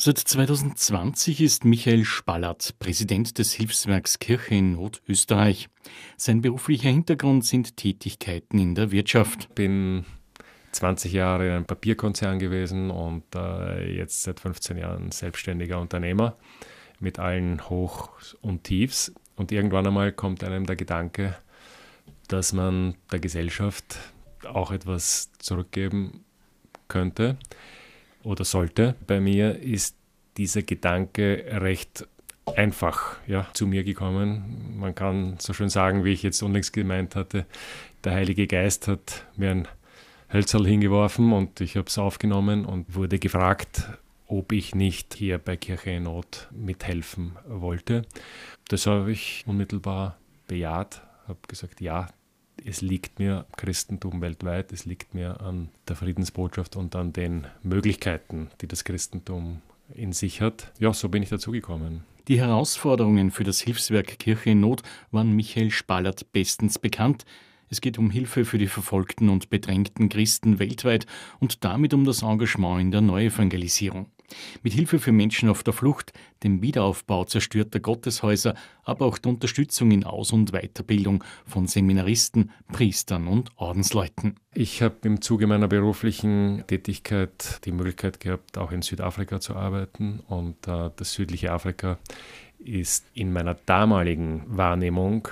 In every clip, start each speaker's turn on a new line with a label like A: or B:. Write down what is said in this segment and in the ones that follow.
A: Seit 2020 ist Michael Spallert Präsident des Hilfswerks Kirche in Nordösterreich. Sein beruflicher Hintergrund sind Tätigkeiten in der Wirtschaft.
B: Bin 20 Jahre in einem Papierkonzern gewesen und äh, jetzt seit 15 Jahren selbstständiger Unternehmer mit allen Hochs und Tiefs. Und irgendwann einmal kommt einem der Gedanke, dass man der Gesellschaft auch etwas zurückgeben könnte oder sollte. Bei mir ist dieser Gedanke recht einfach ja, zu mir gekommen. Man kann so schön sagen, wie ich jetzt unlängst gemeint hatte, der Heilige Geist hat mir ein Hölzerl hingeworfen und ich habe es aufgenommen und wurde gefragt, ob ich nicht hier bei Kirche in Not mithelfen wollte. Das habe ich unmittelbar bejaht, habe gesagt, ja, es liegt mir Christentum weltweit, es liegt mir an der Friedensbotschaft und an den Möglichkeiten, die das Christentum in sich hat. Ja, so bin ich dazu gekommen.
A: Die Herausforderungen für das Hilfswerk Kirche in Not waren Michael Spallert bestens bekannt. Es geht um Hilfe für die verfolgten und bedrängten Christen weltweit und damit um das Engagement in der Neuevangelisierung. Mit Hilfe für Menschen auf der Flucht, dem Wiederaufbau zerstörter Gotteshäuser, aber auch der Unterstützung in Aus- und Weiterbildung von Seminaristen, Priestern und Ordensleuten.
B: Ich habe im Zuge meiner beruflichen Tätigkeit die Möglichkeit gehabt, auch in Südafrika zu arbeiten. Und äh, das südliche Afrika ist in meiner damaligen Wahrnehmung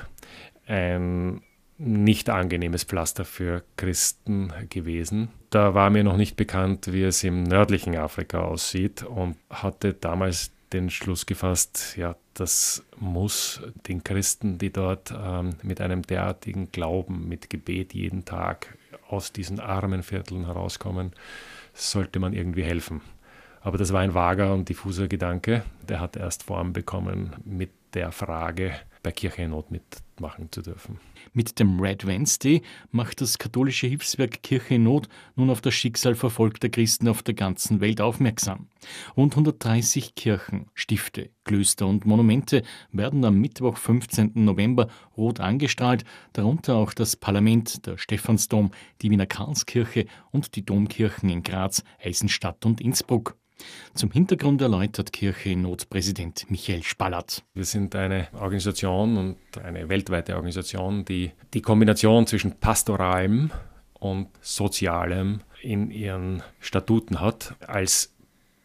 B: ein nicht angenehmes Pflaster für Christen gewesen. Da war mir noch nicht bekannt, wie es im nördlichen Afrika aussieht und hatte damals den Schluss gefasst, ja, das muss den Christen, die dort ähm, mit einem derartigen Glauben, mit Gebet jeden Tag aus diesen armen Vierteln herauskommen, sollte man irgendwie helfen. Aber das war ein vager und diffuser Gedanke, der hat erst Form bekommen mit der Frage, bei Kirche in Not mitmachen zu dürfen.
A: Mit dem Red Wednesday macht das katholische Hilfswerk Kirche in Not nun auf das Schicksal verfolgter Christen auf der ganzen Welt aufmerksam. Rund 130 Kirchen, Stifte, Klöster und Monumente werden am Mittwoch, 15. November rot angestrahlt, darunter auch das Parlament, der Stephansdom, die Wiener Karlskirche und die Domkirchen in Graz, Eisenstadt und Innsbruck. Zum Hintergrund erläutert Kirche in Notpräsident Michael Spallert.
B: Wir sind eine Organisation und eine weltweite Organisation, die die Kombination zwischen pastoralem und sozialem in ihren Statuten hat, als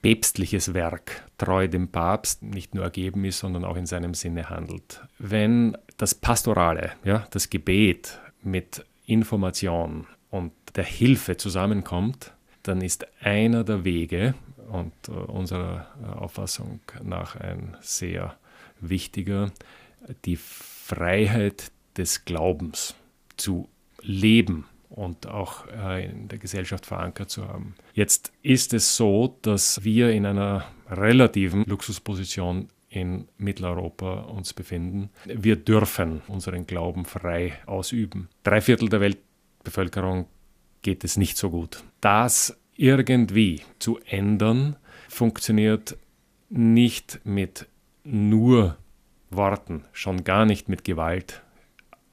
B: päpstliches Werk treu dem Papst nicht nur ergeben ist, sondern auch in seinem Sinne handelt. Wenn das Pastorale, ja, das Gebet mit Information und der Hilfe zusammenkommt, dann ist einer der Wege, und äh, unserer äh, Auffassung nach ein sehr wichtiger, die Freiheit des Glaubens zu leben und auch äh, in der Gesellschaft verankert zu haben. Jetzt ist es so, dass wir in einer relativen Luxusposition in Mitteleuropa uns befinden. Wir dürfen unseren Glauben frei ausüben. Drei Viertel der Weltbevölkerung geht es nicht so gut. Das irgendwie zu ändern, funktioniert nicht mit nur Worten, schon gar nicht mit Gewalt,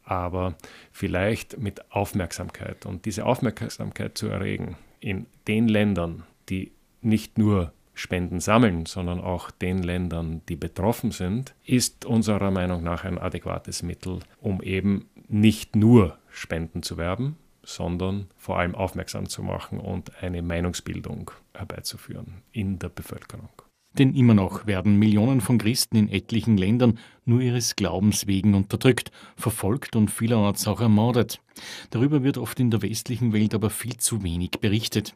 B: aber vielleicht mit Aufmerksamkeit. Und diese Aufmerksamkeit zu erregen in den Ländern, die nicht nur Spenden sammeln, sondern auch den Ländern, die betroffen sind, ist unserer Meinung nach ein adäquates Mittel, um eben nicht nur Spenden zu werben, sondern vor allem aufmerksam zu machen und eine Meinungsbildung herbeizuführen in der Bevölkerung.
A: Denn immer noch werden Millionen von Christen in etlichen Ländern nur ihres Glaubens wegen unterdrückt, verfolgt und vielerorts auch ermordet. Darüber wird oft in der westlichen Welt aber viel zu wenig berichtet.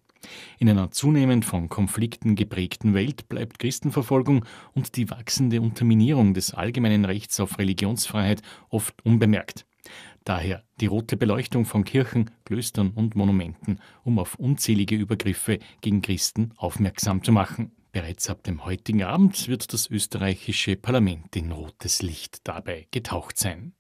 A: In einer zunehmend von Konflikten geprägten Welt bleibt Christenverfolgung und die wachsende Unterminierung des allgemeinen Rechts auf Religionsfreiheit oft unbemerkt. Daher die rote Beleuchtung von Kirchen, Klöstern und Monumenten, um auf unzählige Übergriffe gegen Christen aufmerksam zu machen. Bereits ab dem heutigen Abend wird das österreichische Parlament in rotes Licht dabei getaucht sein.